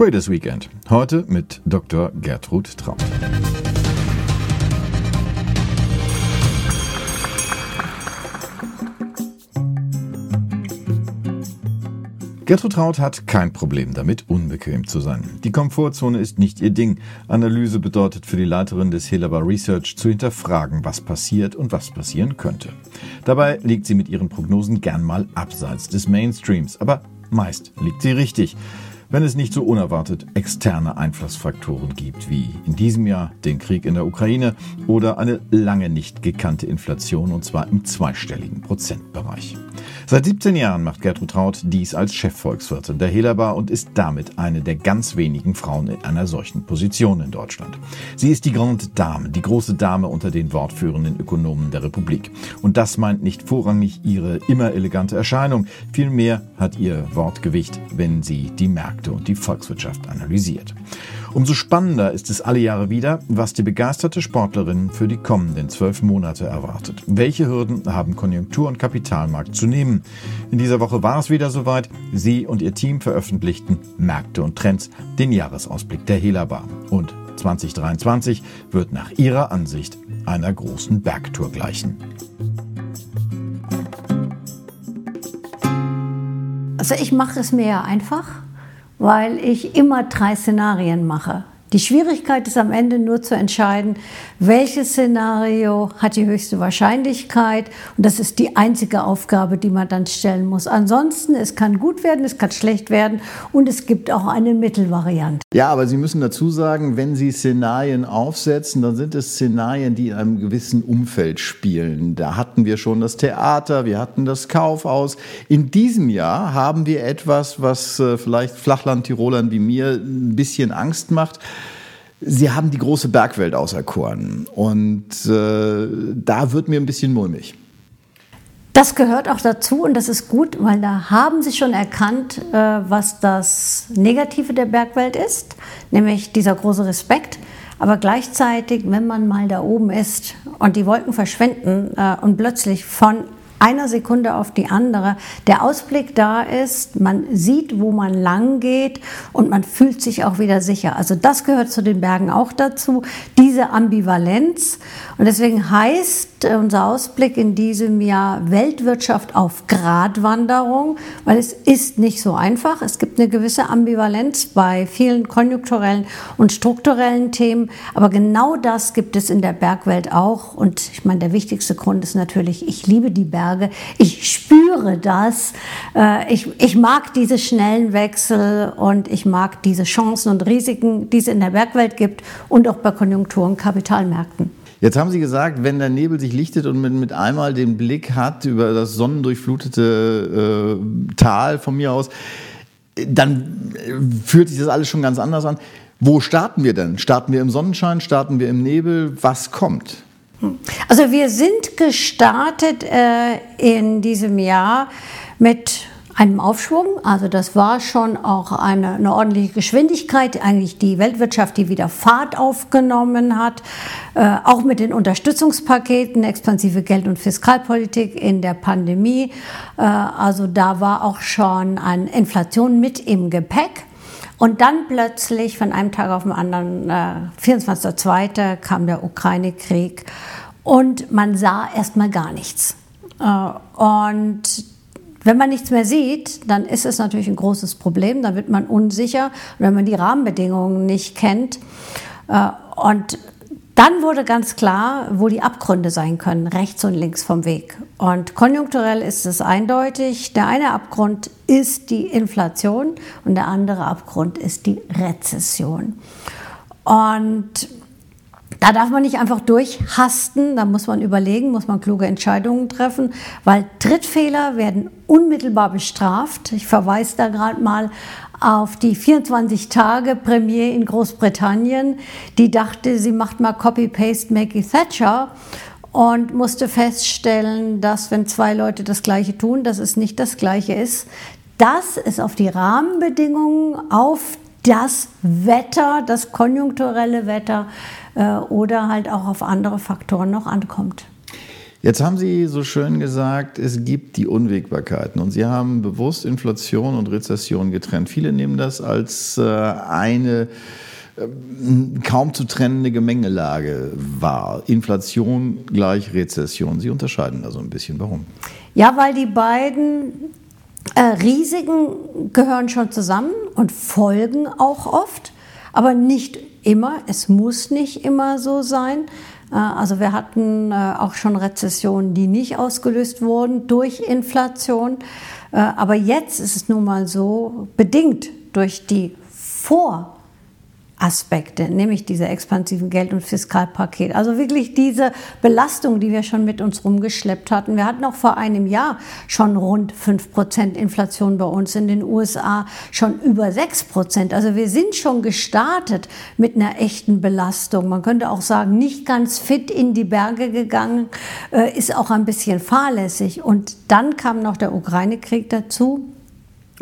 Traders Weekend. Heute mit Dr. Gertrud Traut. Gertrud Traut hat kein Problem damit, unbequem zu sein. Die Komfortzone ist nicht ihr Ding. Analyse bedeutet für die Leiterin des Helaba Research zu hinterfragen, was passiert und was passieren könnte. Dabei liegt sie mit ihren Prognosen gern mal abseits des Mainstreams, aber meist liegt sie richtig wenn es nicht so unerwartet externe Einflussfaktoren gibt, wie in diesem Jahr den Krieg in der Ukraine oder eine lange nicht gekannte Inflation und zwar im zweistelligen Prozentbereich. Seit 17 Jahren macht Gertrud Traut dies als Chefvolkswirtin der Hellerbar und ist damit eine der ganz wenigen Frauen in einer solchen Position in Deutschland. Sie ist die Grande Dame, die große Dame unter den wortführenden Ökonomen der Republik. Und das meint nicht vorrangig ihre immer elegante Erscheinung, vielmehr hat ihr Wortgewicht, wenn sie die Märkte Märkte und die Volkswirtschaft analysiert. Umso spannender ist es alle Jahre wieder, was die begeisterte Sportlerin für die kommenden zwölf Monate erwartet. Welche Hürden haben Konjunktur- und Kapitalmarkt zu nehmen? In dieser Woche war es wieder soweit. Sie und ihr Team veröffentlichten Märkte und Trends, den Jahresausblick der Helaba. Und 2023 wird nach ihrer Ansicht einer großen Bergtour gleichen. Also ich mache es mir ja einfach weil ich immer drei Szenarien mache. Die Schwierigkeit ist am Ende nur zu entscheiden, welches Szenario hat die höchste Wahrscheinlichkeit. Und das ist die einzige Aufgabe, die man dann stellen muss. Ansonsten, es kann gut werden, es kann schlecht werden und es gibt auch eine Mittelvariante. Ja, aber Sie müssen dazu sagen, wenn Sie Szenarien aufsetzen, dann sind es Szenarien, die in einem gewissen Umfeld spielen. Da hatten wir schon das Theater, wir hatten das Kaufhaus. In diesem Jahr haben wir etwas, was äh, vielleicht Flachland-Tirolern wie mir ein bisschen Angst macht. Sie haben die große Bergwelt auserkoren und äh, da wird mir ein bisschen mulmig. Das gehört auch dazu und das ist gut, weil da haben Sie schon erkannt, äh, was das Negative der Bergwelt ist, nämlich dieser große Respekt. Aber gleichzeitig, wenn man mal da oben ist und die Wolken verschwinden äh, und plötzlich von einer Sekunde auf die andere der Ausblick da ist, man sieht, wo man lang geht und man fühlt sich auch wieder sicher. Also das gehört zu den Bergen auch dazu, diese Ambivalenz. Und deswegen heißt unser Ausblick in diesem Jahr Weltwirtschaft auf Gratwanderung, weil es ist nicht so einfach. Es gibt eine gewisse Ambivalenz bei vielen konjunkturellen und strukturellen Themen, aber genau das gibt es in der Bergwelt auch. Und ich meine, der wichtigste Grund ist natürlich, ich liebe die Berge sage, ich spüre das, äh, ich, ich mag diese schnellen Wechsel und ich mag diese Chancen und Risiken, die es in der Bergwelt gibt und auch bei Konjunkturen, Kapitalmärkten. Jetzt haben Sie gesagt, wenn der Nebel sich lichtet und man mit einmal den Blick hat über das sonnendurchflutete äh, Tal von mir aus, dann fühlt sich das alles schon ganz anders an. Wo starten wir denn? Starten wir im Sonnenschein? Starten wir im Nebel? Was kommt? Also wir sind gestartet äh, in diesem Jahr mit einem Aufschwung. Also das war schon auch eine, eine, ordentliche Geschwindigkeit, eigentlich die Weltwirtschaft, die wieder Fahrt aufgenommen hat, äh, auch mit den Unterstützungspaketen, expansive Geld- und Fiskalpolitik in der Pandemie. Äh, also da war auch schon eine Inflation mit im Gepäck. Und dann plötzlich von einem Tag auf den anderen, äh, 24.02. kam der Ukraine-Krieg und man sah erstmal gar nichts. Äh, und wenn man nichts mehr sieht, dann ist es natürlich ein großes Problem, dann wird man unsicher, wenn man die Rahmenbedingungen nicht kennt. Äh, und dann wurde ganz klar, wo die Abgründe sein können, rechts und links vom Weg. Und konjunkturell ist es eindeutig. Der eine Abgrund ist die Inflation und der andere Abgrund ist die Rezession. Und da darf man nicht einfach durchhasten, da muss man überlegen, muss man kluge Entscheidungen treffen, weil Trittfehler werden unmittelbar bestraft. Ich verweise da gerade mal auf die 24-Tage-Premier in Großbritannien, die dachte, sie macht mal Copy-Paste Maggie Thatcher und musste feststellen, dass wenn zwei Leute das Gleiche tun, dass es nicht das Gleiche ist. Das ist auf die Rahmenbedingungen, auf das Wetter, das konjunkturelle Wetter äh, oder halt auch auf andere Faktoren noch ankommt. Jetzt haben Sie so schön gesagt, es gibt die Unwägbarkeiten und Sie haben bewusst Inflation und Rezession getrennt. Viele nehmen das als äh, eine äh, kaum zu trennende Gemengelage wahr. Inflation gleich Rezession. Sie unterscheiden da so ein bisschen. Warum? Ja, weil die beiden Risiken gehören schon zusammen und folgen auch oft, aber nicht immer. Es muss nicht immer so sein. Äh, also wir hatten äh, auch schon Rezessionen, die nicht ausgelöst wurden durch Inflation. Äh, aber jetzt ist es nun mal so, bedingt durch die Vor- Aspekte, nämlich diese expansiven Geld- und Fiskalpaket. Also wirklich diese Belastung, die wir schon mit uns rumgeschleppt hatten. Wir hatten auch vor einem Jahr schon rund 5% Inflation bei uns, in den USA schon über 6%. Also wir sind schon gestartet mit einer echten Belastung. Man könnte auch sagen, nicht ganz fit in die Berge gegangen, äh, ist auch ein bisschen fahrlässig. Und dann kam noch der Ukraine-Krieg dazu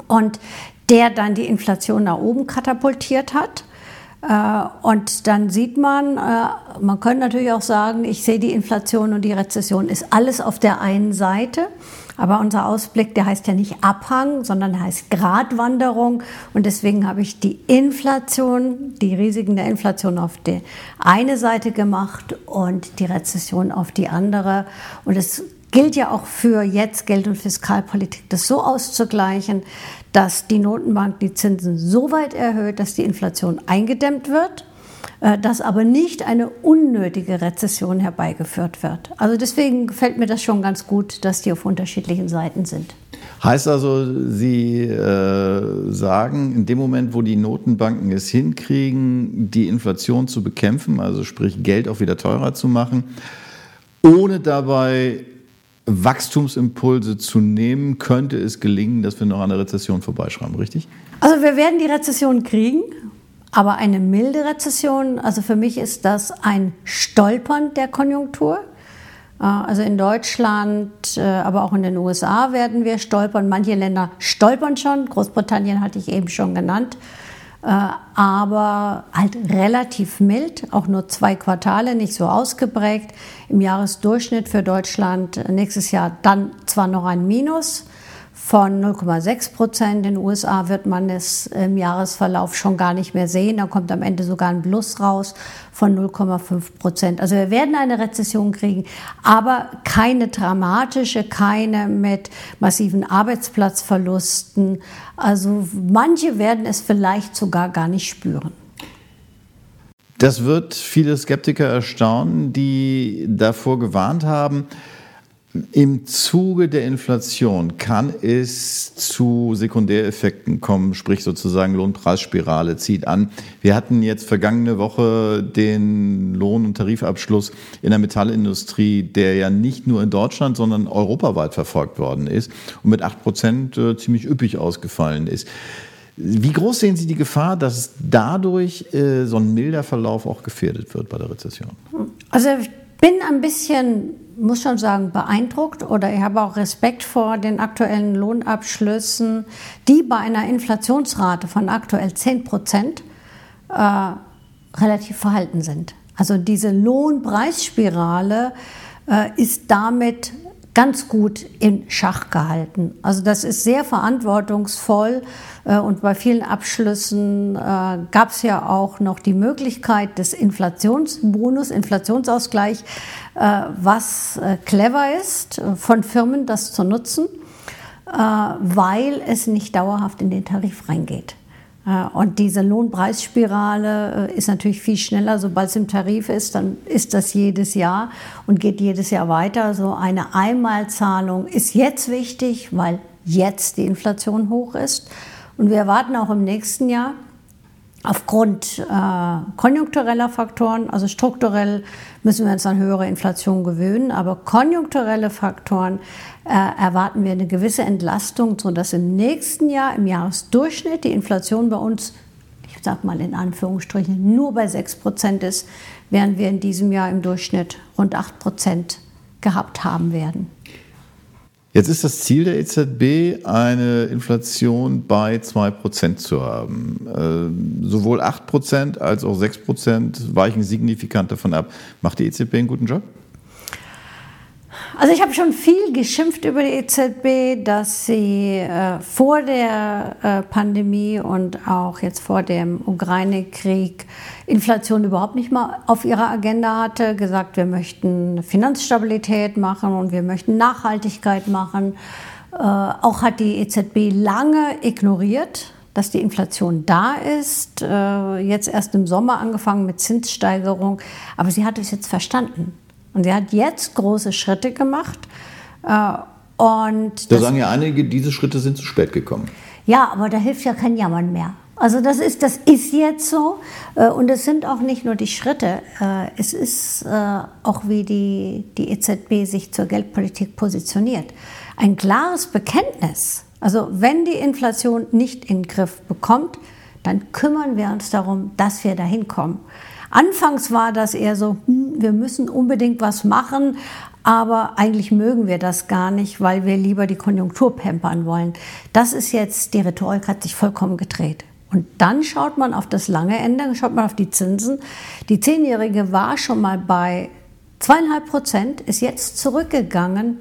und der dann die Inflation nach oben katapultiert hat. Äh, und dann sieht man, äh, man könnte natürlich auch sagen, ich sehe die Inflation und die Rezession ist alles auf der einen Seite. Aber unser Ausblick, der heißt ja nicht Abhang, sondern der heißt Gratwanderung. Und deswegen habe ich die Inflation, die Risiken der Inflation auf die eine Seite gemacht und die Rezession auf die andere. Und es gilt ja auch für jetzt Geld- und Fiskalpolitik, das so auszugleichen, dass die Notenbank die Zinsen so weit erhöht, dass die Inflation eingedämmt wird, äh, dass aber nicht eine unnötige Rezession herbeigeführt wird. Also deswegen gefällt mir das schon ganz gut, dass die auf unterschiedlichen Seiten sind. Heißt also, Sie äh, sagen, in dem Moment, wo die Notenbanken es hinkriegen, die Inflation zu bekämpfen, also sprich Geld auch wieder teurer zu machen, ohne dabei Wachstumsimpulse zu nehmen, könnte es gelingen, dass wir noch an der Rezession vorbeischreiben, richtig? Also wir werden die Rezession kriegen, aber eine milde Rezession. Also für mich ist das ein Stolpern der Konjunktur. Äh, also in Deutschland, äh, aber auch in den USA werden wir stolpern. Manche Länder stolpern schon. Großbritannien hatte ich eben schon genannt. Äh, aber halt relativ mild, auch nur zwei Quartale, nicht so ausgeprägt. Im Jahresdurchschnitt für Deutschland nächstes Jahr dann zwar noch ein Minus, von 0,6 Prozent. In den USA wird man es im Jahresverlauf schon gar nicht mehr sehen. Da kommt am Ende sogar ein Plus raus von 0,5 Prozent. Also wir werden eine Rezession kriegen, aber keine dramatische, keine mit massiven Arbeitsplatzverlusten. Also manche werden es vielleicht sogar gar nicht spüren. Das wird viele Skeptiker erstaunen, die davor gewarnt haben, im Zuge der Inflation kann es zu Sekundäreffekten kommen, sprich sozusagen Lohnpreisspirale zieht an. Wir hatten jetzt vergangene Woche den Lohn- und Tarifabschluss in der Metallindustrie, der ja nicht nur in Deutschland, sondern europaweit verfolgt worden ist und mit acht Prozent äh, ziemlich üppig ausgefallen ist. Wie groß sehen Sie die Gefahr, dass dadurch äh, so ein milder Verlauf auch gefährdet wird bei der Rezession? Also ich bin ein bisschen muss schon sagen, beeindruckt oder ich habe auch Respekt vor den aktuellen Lohnabschlüssen, die bei einer Inflationsrate von aktuell 10 Prozent äh, relativ verhalten sind. Also diese Lohnpreisspirale äh, ist damit ganz gut in Schach gehalten. Also das ist sehr verantwortungsvoll äh, und bei vielen Abschlüssen äh, gab es ja auch noch die Möglichkeit des Inflationsbonus, Inflationsausgleich, äh, was clever ist, von Firmen das zu nutzen, weil es nicht dauerhaft in den Tarif reingeht. Äh, und diese Lohnpreisspirale äh, ist natürlich viel schneller. Sobald es im Tarif ist, dann ist das jedes Jahr und geht jedes Jahr weiter. So eine Einmalzahlung ist jetzt wichtig, weil jetzt die Inflation hoch ist. Und wir erwarten auch im nächsten Jahr, aufgrund äh, konjunktureller Faktoren, also strukturell müssen wir uns an höhere Inflation gewöhnen, aber konjunkturelle Faktoren äh, erwarten wir eine gewisse Entlastung, sodass im nächsten Jahr im Jahresdurchschnitt die Inflation bei uns, ich sage mal in Anführungsstrichen, nur bei 6 Prozent ist, während wir in diesem Jahr im Durchschnitt rund 8 Prozent gehabt haben werden. Jetzt ist das Ziel der EZB, eine Inflation bei 2% zu haben. Äh, sowohl 8% als auch 6% weichen signifikant davon ab. Macht die EZB einen guten Job? Also ich habe schon viel geschimpft über die EZB, dass sie äh, vor der äh, Pandemie und auch jetzt vor dem Ukraine-Krieg Inflation überhaupt nicht mal auf ihrer Agenda hatte. Gesagt, wir möchten Finanzstabilität machen und wir möchten Nachhaltigkeit machen. Äh, auch hat die EZB lange ignoriert, dass die Inflation da ist. Äh, jetzt erst im Sommer angefangen mit Zinssteigerung. Aber sie hat es jetzt verstanden. Und sie hat jetzt große Schritte gemacht. Äh, und da sagen ja einige, diese Schritte sind zu spät gekommen. Ja, aber da hilft ja kein Jammern mehr. Also das ist, das ist jetzt so. Äh, und es sind auch nicht nur die Schritte. Äh, es ist auch, wie die, die EZB sich zur Geldpolitik positioniert. Ein klares Bekenntnis. Also wenn die Inflation nicht in den Griff bekommt, dann kümmern wir uns darum, dass wir dahin kommen. Anfangs war das eher so, hm, wir müssen unbedingt was machen, aber eigentlich mögen wir das gar nicht, weil wir lieber die Konjunktur pampern wollen. Das ist jetzt, die Rhetorik hat sich vollkommen gedreht. Und dann schaut man auf das lange Ende, schaut man auf die Zinsen. Die Zehnjährige war schon mal bei zweieinhalb Prozent, ist jetzt zurückgegangen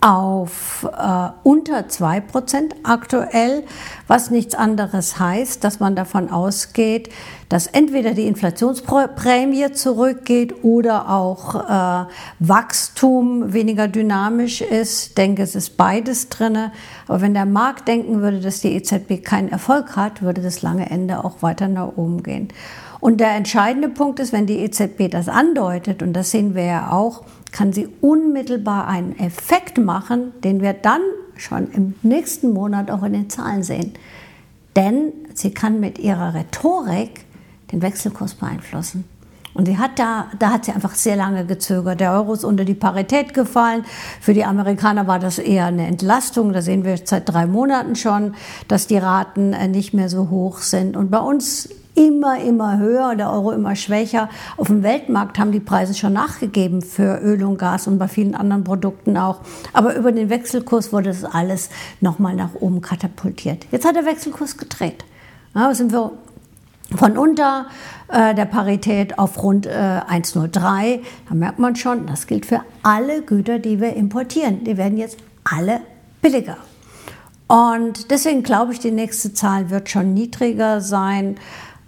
auf äh, unter 2% aktuell, was nichts anderes heißt, dass man davon ausgeht, dass entweder die Inflationsprämie zurückgeht oder auch äh, Wachstum weniger dynamisch ist. Ich denke, es ist beides drin. Aber wenn der Markt denken würde, dass die EZB keinen Erfolg hat, würde das lange Ende auch weiter nach oben gehen. Und der entscheidende Punkt ist, wenn die EZB das andeutet, und das sehen wir ja auch, kann sie unmittelbar einen Effekt machen, den wir dann schon im nächsten Monat auch in den Zahlen sehen. Denn sie kann mit ihrer Rhetorik den Wechselkurs beeinflussen. Und sie hat da, da hat sie einfach sehr lange gezögert. Der Euro ist unter die Parität gefallen. Für die Amerikaner war das eher eine Entlastung. Da sehen wir seit drei Monaten schon, dass die Raten äh, nicht mehr so hoch sind. Und bei uns immer, immer höher, der Euro immer schwächer. Auf dem Weltmarkt haben die Preise schon nachgegeben für Öl und Gas und bei vielen anderen Produkten auch. Aber über den Wechselkurs wurde das alles nochmal nach oben katapultiert. Jetzt hat der Wechselkurs gedreht. Ja, sind wir von unter äh, der Parität auf rund äh, 1,03. Da merkt man schon, das gilt für alle Güter, die wir importieren. Die werden jetzt alle billiger. Und deswegen glaube ich, die nächste Zahl wird schon niedriger sein.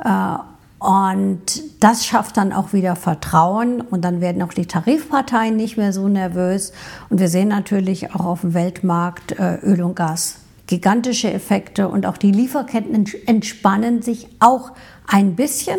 Äh, und das schafft dann auch wieder Vertrauen und dann werden auch die Tarifparteien nicht mehr so nervös. Und wir sehen natürlich auch auf dem Weltmarkt äh, Öl und Gas gigantische Effekte und auch die Lieferketten entspannen sich auch ein bisschen.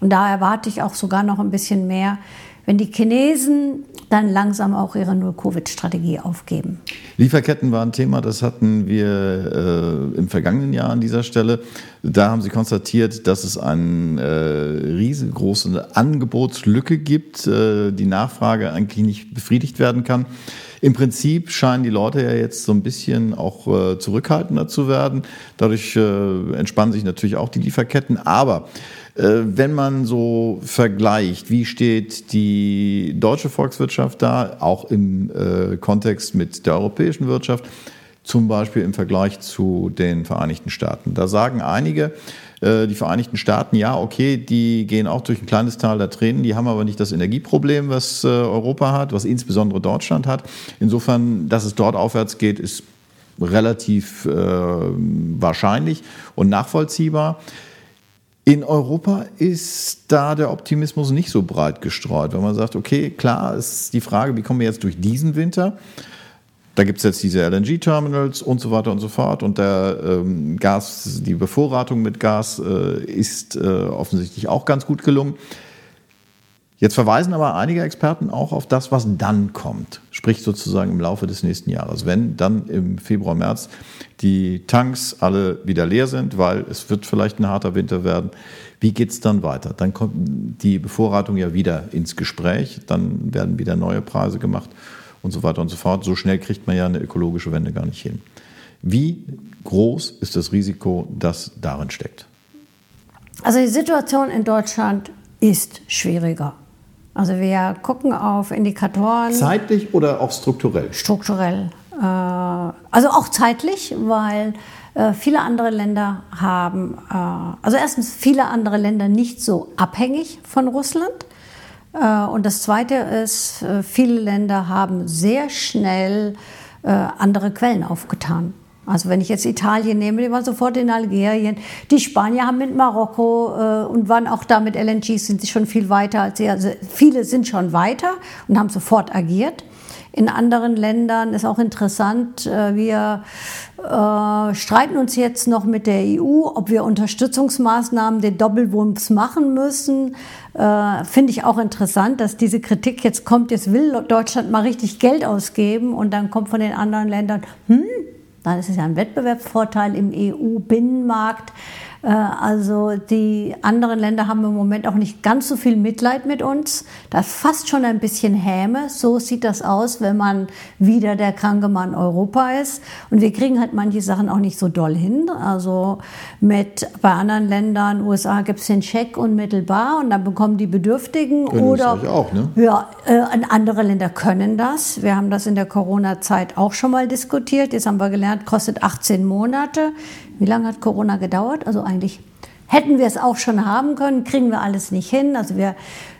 Und da erwarte ich auch sogar noch ein bisschen mehr, wenn die Chinesen dann langsam auch ihre Null-Covid-Strategie aufgeben. Lieferketten war ein Thema, das hatten wir äh, im vergangenen Jahr an dieser Stelle. Da haben Sie konstatiert, dass es eine äh, riesengroße Angebotslücke gibt, äh, die Nachfrage eigentlich nicht befriedigt werden kann. Im Prinzip scheinen die Leute ja jetzt so ein bisschen auch äh, zurückhaltender zu werden. Dadurch äh, entspannen sich natürlich auch die Lieferketten. Aber wenn man so vergleicht, wie steht die deutsche Volkswirtschaft da, auch im äh, Kontext mit der europäischen Wirtschaft, zum Beispiel im Vergleich zu den Vereinigten Staaten. Da sagen einige, äh, die Vereinigten Staaten, ja, okay, die gehen auch durch ein kleines Tal der Tränen, die haben aber nicht das Energieproblem, was Europa hat, was insbesondere Deutschland hat. Insofern, dass es dort aufwärts geht, ist relativ äh, wahrscheinlich und nachvollziehbar. In Europa ist da der Optimismus nicht so breit gestreut, wenn man sagt, okay, klar ist die Frage, wie kommen wir jetzt durch diesen Winter? Da gibt es jetzt diese LNG-Terminals und so weiter und so fort. Und der ähm, Gas, die Bevorratung mit Gas äh, ist äh, offensichtlich auch ganz gut gelungen. Jetzt verweisen aber einige Experten auch auf das, was dann kommt, sprich sozusagen im Laufe des nächsten Jahres, wenn dann im Februar, März die Tanks alle wieder leer sind, weil es wird vielleicht ein harter Winter werden. Wie geht es dann weiter? Dann kommt die Bevorratung ja wieder ins Gespräch, dann werden wieder neue Preise gemacht und so weiter und so fort. So schnell kriegt man ja eine ökologische Wende gar nicht hin. Wie groß ist das Risiko, das darin steckt? Also die Situation in Deutschland ist schwieriger. Also wir gucken auf Indikatoren. Zeitlich oder auch strukturell? Strukturell. Äh, also auch zeitlich, weil äh, viele andere Länder haben, äh, also erstens viele andere Länder nicht so abhängig von Russland. Und das Zweite ist, viele Länder haben sehr schnell andere Quellen aufgetan. Also wenn ich jetzt Italien nehme, die waren sofort in Algerien. Die Spanier haben mit Marokko äh, und waren auch da mit LNG, sind sie schon viel weiter als sie. Also viele sind schon weiter und haben sofort agiert. In anderen Ländern ist auch interessant, äh, wir äh, streiten uns jetzt noch mit der EU, ob wir Unterstützungsmaßnahmen den Doppelwumms machen müssen. Äh, Finde ich auch interessant, dass diese Kritik jetzt kommt, jetzt will Deutschland mal richtig Geld ausgeben und dann kommt von den anderen Ländern, hm, dann ist es ja ein Wettbewerbsvorteil im EU-Binnenmarkt. Äh, also die anderen Länder haben im Moment auch nicht ganz so viel Mitleid mit uns. Da ist fast schon ein bisschen Häme. So sieht das aus, wenn man wieder der kranke Mann Europa ist. Und wir kriegen halt manche Sachen auch nicht so doll hin. Also mit bei anderen Ländern, USA gibt es den Scheck unmittelbar und dann bekommen die Bedürftigen Können oder auch, ne? ja, äh, andere Länder können das. Wir haben das in der Corona-Zeit auch schon mal diskutiert. Jetzt haben wir gelernt, kostet 18 Monate. Wie lange hat Corona gedauert? Also eigentlich hätten wir es auch schon haben können, kriegen wir alles nicht hin. Also wir,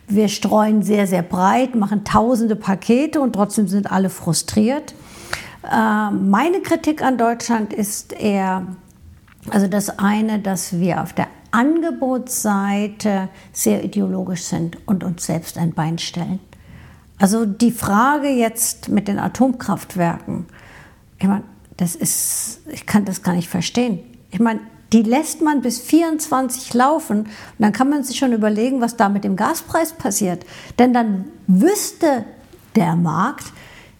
wir streuen sehr, sehr breit, machen tausende Pakete und trotzdem sind alle frustriert. Äh, meine Kritik an Deutschland ist eher, also das eine, dass wir auf der Angebotsseite sehr ideologisch sind und uns selbst ein Bein stellen. Also die Frage jetzt mit den Atomkraftwerken, ich meine, das ist, ich kann das gar nicht verstehen. Ich meine, die lässt man bis 24 laufen und dann kann man sich schon überlegen, was da mit dem Gaspreis passiert. Denn dann wüsste der Markt,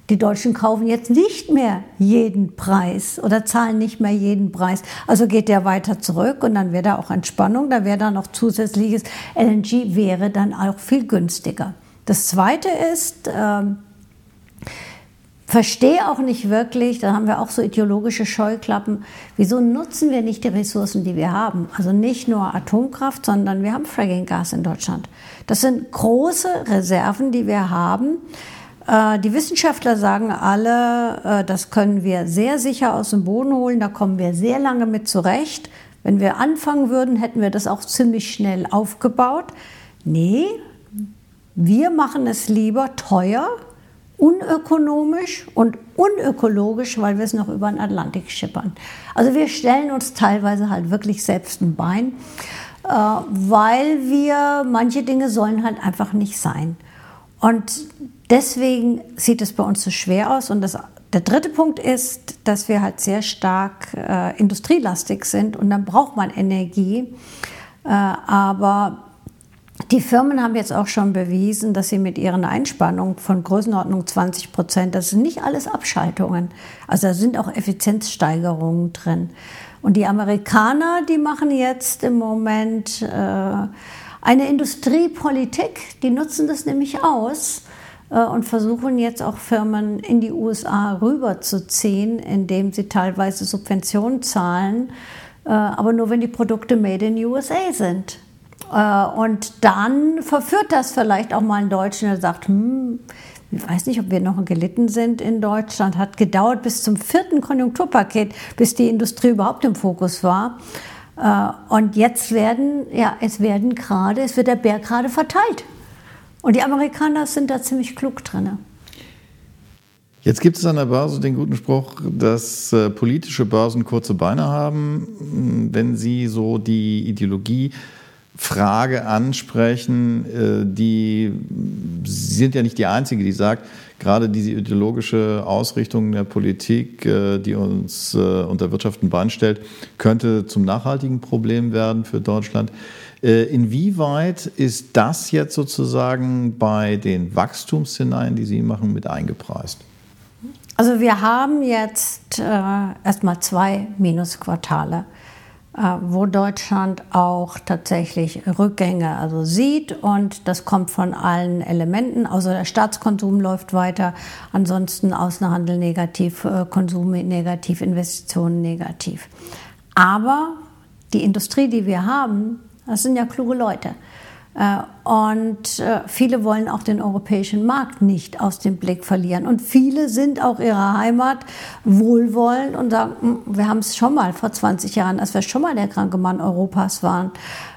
die Deutschen kaufen jetzt nicht mehr jeden Preis oder zahlen nicht mehr jeden Preis. Also geht der weiter zurück und dann wäre da auch Entspannung, da wäre da noch zusätzliches LNG, wäre dann auch viel günstiger. Das Zweite ist, ähm, verstehe auch nicht wirklich, da haben wir auch so ideologische Scheuklappen, wieso nutzen wir nicht die Ressourcen, die wir haben? Also nicht nur Atomkraft, sondern wir haben Fracking-Gas in Deutschland. Das sind große Reserven, die wir haben. Äh, die Wissenschaftler sagen alle, äh, das können wir sehr sicher aus dem Boden holen, da kommen wir sehr lange mit zurecht. Wenn wir anfangen würden, hätten wir das auch ziemlich schnell aufgebaut. Nee, wir machen es lieber teuer unökonomisch und unökologisch, weil wir es noch über den Atlantik schippern. Also wir stellen uns teilweise halt wirklich selbst ein Bein, äh, weil wir manche Dinge sollen halt einfach nicht sein. Und deswegen sieht es bei uns so schwer aus. Und das, der dritte Punkt ist, dass wir halt sehr stark äh, industrielastig sind und dann braucht man Energie. Äh, aber die Firmen haben jetzt auch schon bewiesen, dass sie mit ihren Einspannungen von Größenordnung 20 Prozent, das sind nicht alles Abschaltungen, also da sind auch Effizienzsteigerungen drin. Und die Amerikaner, die machen jetzt im Moment äh, eine Industriepolitik, die nutzen das nämlich aus äh, und versuchen jetzt auch Firmen in die USA rüberzuziehen, indem sie teilweise Subventionen zahlen, äh, aber nur wenn die Produkte made in USA sind. Äh, und dann verführt das vielleicht auch mal einen Deutschen, der sagt, hm, ich weiß nicht, ob wir noch gelitten sind in Deutschland. Hat gedauert bis zum vierten Konjunkturpaket, bis die Industrie überhaupt im Fokus war. Äh, und jetzt werden, ja, es werden gerade, es wird der Bär gerade verteilt. Und die Amerikaner sind da ziemlich klug drin. Jetzt gibt es an der Börse den guten Spruch, dass äh, politische Börsen kurze Beine haben. Wenn Sie so die Ideologie Frage ansprechen, äh, die sind ja nicht die einzige, die sagt, gerade diese ideologische Ausrichtung der Politik, äh, die uns äh, unter Wirtschaft ein Bein stellt, könnte zum nachhaltigen Problem werden für Deutschland. Inwieweit ist das jetzt sozusagen bei den Wachstumsszenarien, die Sie machen, mit eingepreist? Also wir haben jetzt äh, erstmal zwei Minusquartale. Äh, wo Deutschland auch tatsächlich Rückgänge also sieht und das kommt von allen Elementen. Also der Staatskonsum läuft weiter, ansonsten Außenhandel negativ, äh, Konsum negativ, Investitionen negativ. Aber die Industrie, die wir haben, das sind ja kluge Leute. Äh, und äh, viele wollen auch den europäischen Markt nicht aus dem Blick verlieren. Und viele sind auch ihrer Heimat wohlwollend und sagen, hm, wir haben es schon mal vor 20 Jahren, als wir schon mal der kranke Mann Europas waren.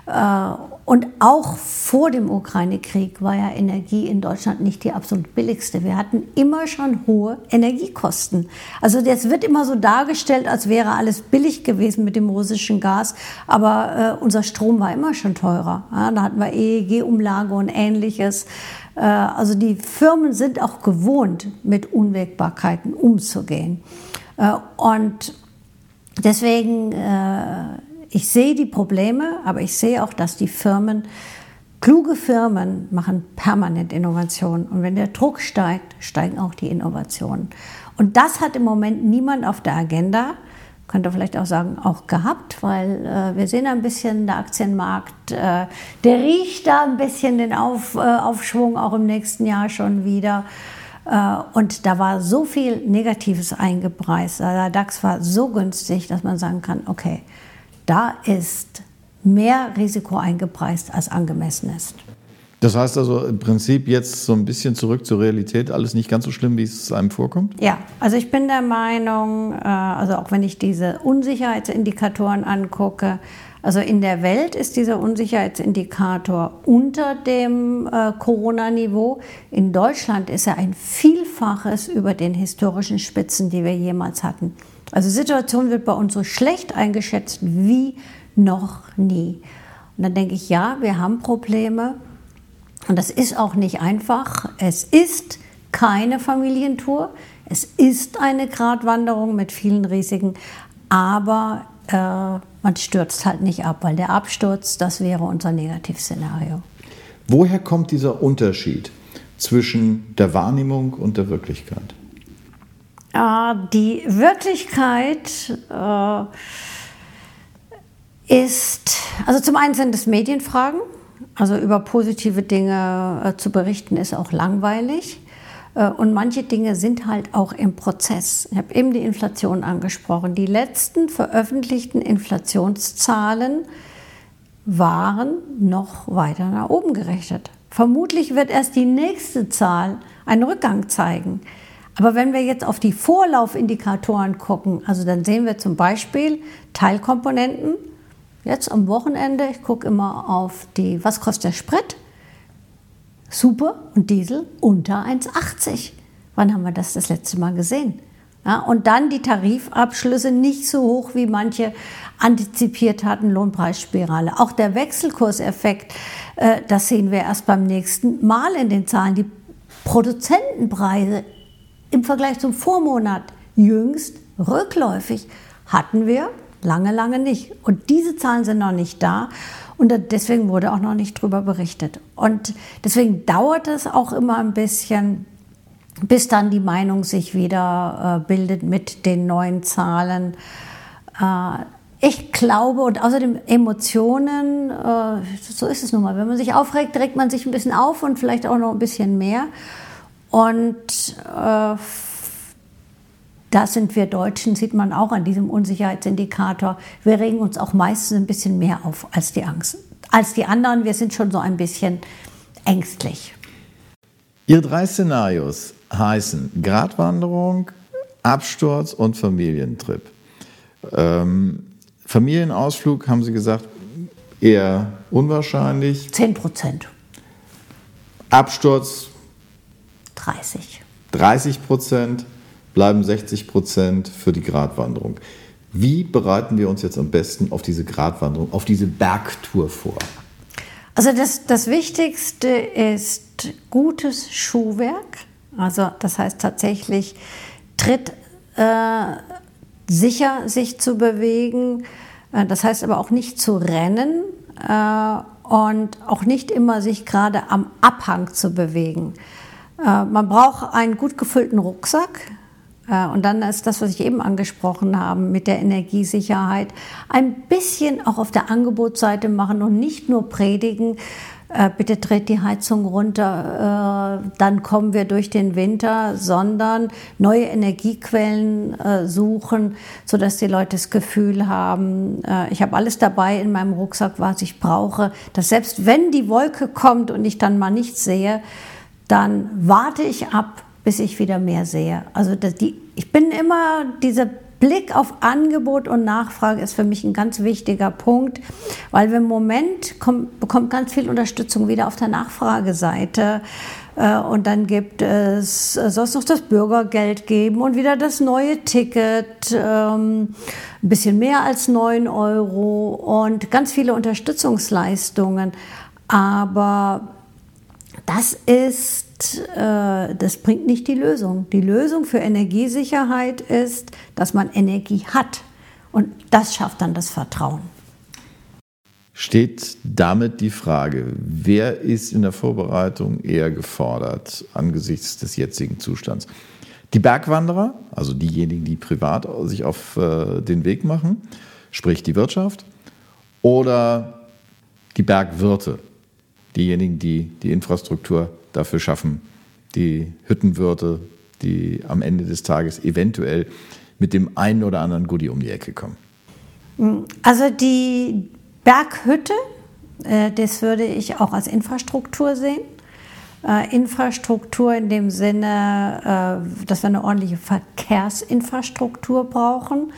Äh, Und auch vor dem Ukraine-Krieg war ja Energie in Deutschland nicht die absolut billigste. Wir hatten immer schon hohe Energiekosten. Also das wird immer so dargestellt, als wäre alles billig gewesen mit dem russischen Gas, aber äh, unser Strom war immer schon teurer. Ja, da hatten wir EEG-Umlage und ähnliches. Äh, also die Firmen sind auch gewohnt, mit Unwägbarkeiten umzugehen. Äh, und deswegen äh, ich sehe die Probleme, aber ich sehe auch, dass die Firmen, kluge Firmen machen permanent Innovationen. Und wenn der Druck steigt, steigen auch die Innovationen. Und das hat im Moment niemand auf der Agenda. Könnte vielleicht auch sagen, auch gehabt, weil äh, wir sehen ein bisschen der Aktienmarkt, äh, der riecht da ein bisschen den Auf, äh, Aufschwung auch im nächsten Jahr schon wieder. Äh, und da war so viel Negatives eingepreist. Der DAX war so günstig, dass man sagen kann, okay, da ist mehr Risiko eingepreist, als angemessen ist. Das heißt also im Prinzip jetzt so ein bisschen zurück zur Realität, alles nicht ganz so schlimm, wie es einem vorkommt? Ja, also ich bin der Meinung, äh, also auch wenn ich diese Unsicherheitsindikatoren angucke, also in der Welt ist dieser Unsicherheitsindikator unter dem äh, Corona-Niveau. In Deutschland ist er ein Vielfaches über den historischen Spitzen, die wir jemals hatten. Also Situation wird bei uns so schlecht eingeschätzt wie noch nie. Und dann denke ich, ja, wir haben Probleme. Und das ist auch nicht einfach. Es ist keine Familientour. Es ist eine Gratwanderung mit vielen Risiken. Aber äh, man stürzt halt nicht ab, weil der Absturz, das wäre unser Negativszenario. Woher kommt dieser Unterschied zwischen der Wahrnehmung und der Wirklichkeit? Äh, die Wirklichkeit äh, ist, also zum einen sind es Medienfragen, also über positive Dinge äh, zu berichten ist auch langweilig. Und manche Dinge sind halt auch im Prozess. Ich habe eben die Inflation angesprochen. Die letzten veröffentlichten Inflationszahlen waren noch weiter nach oben gerechnet. Vermutlich wird erst die nächste Zahl einen Rückgang zeigen. Aber wenn wir jetzt auf die Vorlaufindikatoren gucken, also dann sehen wir zum Beispiel Teilkomponenten. Jetzt am Wochenende, ich gucke immer auf die, was kostet der Sprit? Super und Diesel unter 1,80. Wann haben wir das das letzte Mal gesehen? Ja, und dann die Tarifabschlüsse nicht so hoch, wie manche antizipiert hatten, Lohnpreisspirale. Auch der Wechselkurseffekt, äh, das sehen wir erst beim nächsten Mal in den Zahlen. Die Produzentenpreise im Vergleich zum Vormonat jüngst rückläufig hatten wir lange, lange nicht. Und diese Zahlen sind noch nicht da. Und deswegen wurde auch noch nicht drüber berichtet. Und deswegen dauert es auch immer ein bisschen, bis dann die Meinung sich wieder äh, bildet mit den neuen Zahlen. Äh, ich glaube und außerdem Emotionen, äh, so ist es nun mal. Wenn man sich aufregt, regt man sich ein bisschen auf und vielleicht auch noch ein bisschen mehr. Und äh, da sind wir Deutschen, sieht man auch an diesem Unsicherheitsindikator. Wir regen uns auch meistens ein bisschen mehr auf als die Angst. Als die anderen, wir sind schon so ein bisschen ängstlich. Ihre drei Szenarios heißen Gratwanderung, Absturz und Familientrip. Ähm, Familienausflug, haben Sie gesagt, eher unwahrscheinlich. 10 Prozent. Absturz 30. 30 Prozent bleiben 60 Prozent für die Gratwanderung. Wie bereiten wir uns jetzt am besten auf diese Gratwanderung, auf diese Bergtour vor? Also das, das Wichtigste ist gutes Schuhwerk. Also das heißt tatsächlich Tritt äh, sicher sich zu bewegen. Äh, das heißt aber auch nicht zu rennen äh, und auch nicht immer sich gerade am Abhang zu bewegen. Äh, man braucht einen gut gefüllten Rucksack. Äh, und dann ist das, was ich eben angesprochen habe, mit der Energiesicherheit, ein bisschen auch auf der Angebotsseite machen und nicht nur predigen, äh, bitte dreht die Heizung runter, dann kommen wir durch den Winter, sondern neue Energiequellen suchen, sodass die Leute das Gefühl haben, ich habe alles dabei in meinem Rucksack, was ich brauche, dass selbst wenn die Wolke kommt und ich dann mal nichts sehe, dann warte ich ab, bis ich wieder mehr sehe. Also die, ich bin immer diese Blick auf Angebot und Nachfrage ist für mich ein ganz wichtiger Punkt, weil wir im Moment kommt, bekommt ganz viel Unterstützung wieder auf der Nachfrageseite. Äh, und dann gibt es, äh, soll es noch das Bürgergeld geben und wieder das neue Ticket, ähm, ein bisschen mehr als 9 Euro und ganz viele Unterstützungsleistungen. Aber das ist, äh, das bringt nicht die Lösung. Die Lösung für Energiesicherheit ist, dass man Energie hat. Und das schafft dann das Vertrauen. Steht damit die Frage, wer ist in der Vorbereitung eher gefordert angesichts des jetzigen Zustands? Die Bergwanderer, also diejenigen, die privat sich auf äh, den Weg machen, sprich die Wirtschaft, oder die Bergwirte, diejenigen, die die Infrastruktur dafür schaffen, die Hüttenwirte, die am Ende des Tages eventuell mit dem einen oder anderen Goodie um die Ecke kommen? Also die Berghütte, äh, das würde ich auch als Infrastruktur sehen. Äh, Infrastruktur in dem Sinne, äh, dass wir eine ordentliche Verkehrsinfrastruktur brauchen,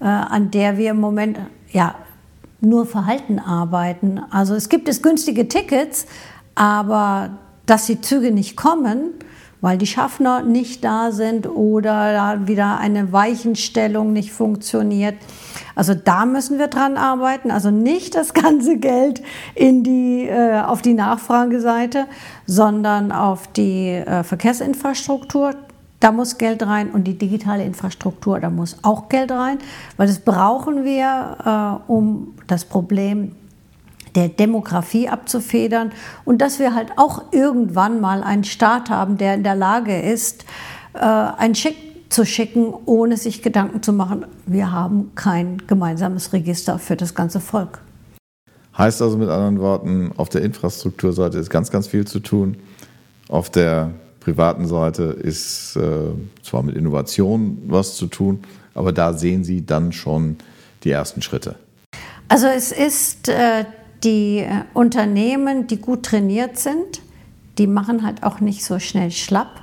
an der wir im Moment ja, nur Verhalten arbeiten. Also es gibt es günstige Tickets, aber dass die Züge nicht kommen, weil die Schaffner nicht da sind oder da wieder eine Weichenstellung nicht funktioniert. Also da müssen wir dran arbeiten. Also nicht das ganze Geld in die, äh, auf die Nachfrageseite, sondern auf die äh, Verkehrsinfrastruktur. Da muss Geld rein und die digitale Infrastruktur, da muss auch Geld rein, weil das brauchen wir, äh, um das Problem der Demografie abzufedern und dass wir halt auch irgendwann mal einen Staat haben, der in der Lage ist, äh, ein Schick zu schicken, ohne sich Gedanken zu machen, wir haben kein gemeinsames Register für das ganze Volk. Heißt also mit anderen Worten, auf der Infrastrukturseite ist ganz, ganz viel zu tun. Auf der privaten Seite ist äh, zwar mit Innovation was zu tun, aber da sehen Sie dann schon die ersten Schritte. Also es ist äh, die äh, Unternehmen, die gut trainiert sind, die machen halt auch nicht so schnell schlapp.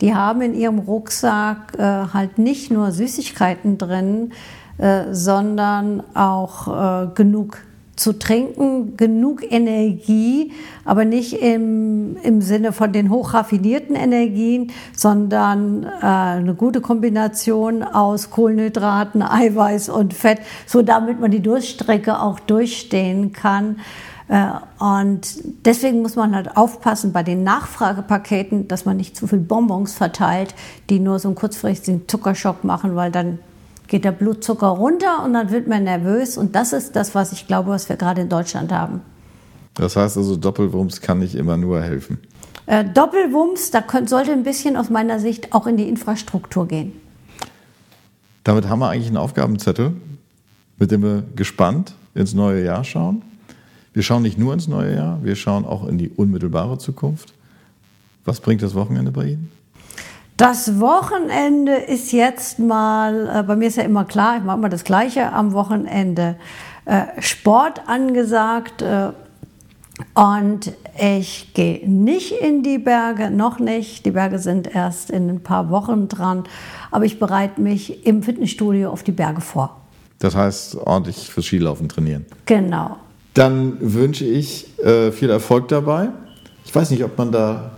Die haben in ihrem Rucksack äh, halt nicht nur Süßigkeiten drin, äh, sondern auch äh, genug zu trinken, genug Energie, aber nicht im, im Sinne von den hochraffinierten Energien, sondern äh, eine gute Kombination aus Kohlenhydraten, Eiweiß und Fett, so damit man die Durststrecke auch durchstehen kann. Äh, und deswegen muss man halt aufpassen bei den Nachfragepaketen, dass man nicht zu viel Bonbons verteilt, die nur so einen kurzfristigen Zuckerschock machen, weil dann geht der Blutzucker runter und dann wird man nervös. Und das ist das, was ich glaube, was wir gerade in Deutschland haben. Das heißt also, Doppelwumms kann nicht immer nur helfen. Äh, Doppelwumms, da könnt, sollte ein bisschen aus meiner Sicht auch in die Infrastruktur gehen. Damit haben wir eigentlich einen Aufgabenzettel, mit dem wir gespannt ins neue Jahr schauen. Wir schauen nicht nur ins neue Jahr, wir schauen auch in die unmittelbare Zukunft. Was bringt das Wochenende bei Ihnen? Das Wochenende ist jetzt mal, äh, bei mir ist ja immer klar, ich mache immer das Gleiche am Wochenende. Äh, Sport angesagt äh, und ich gehe nicht in die Berge, noch nicht. Die Berge sind erst in ein paar Wochen dran, aber ich bereite mich im Fitnessstudio auf die Berge vor. Das heißt, ordentlich fürs Skilaufen trainieren. Genau. Dann wünsche ich äh, viel Erfolg dabei. Ich weiß nicht, ob man da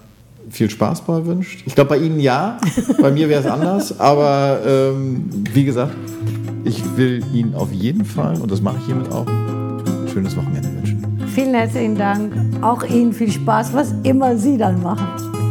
viel Spaß bei wünscht. Ich glaube, bei Ihnen ja. Bei mir wäre es anders. Aber ähm, wie gesagt, ich will Ihnen auf jeden Fall, und das mache ich hiermit auch, ein schönes Wochenende wünschen. Vielen herzlichen Dank. Auch Ihnen viel Spaß, was immer Sie dann machen.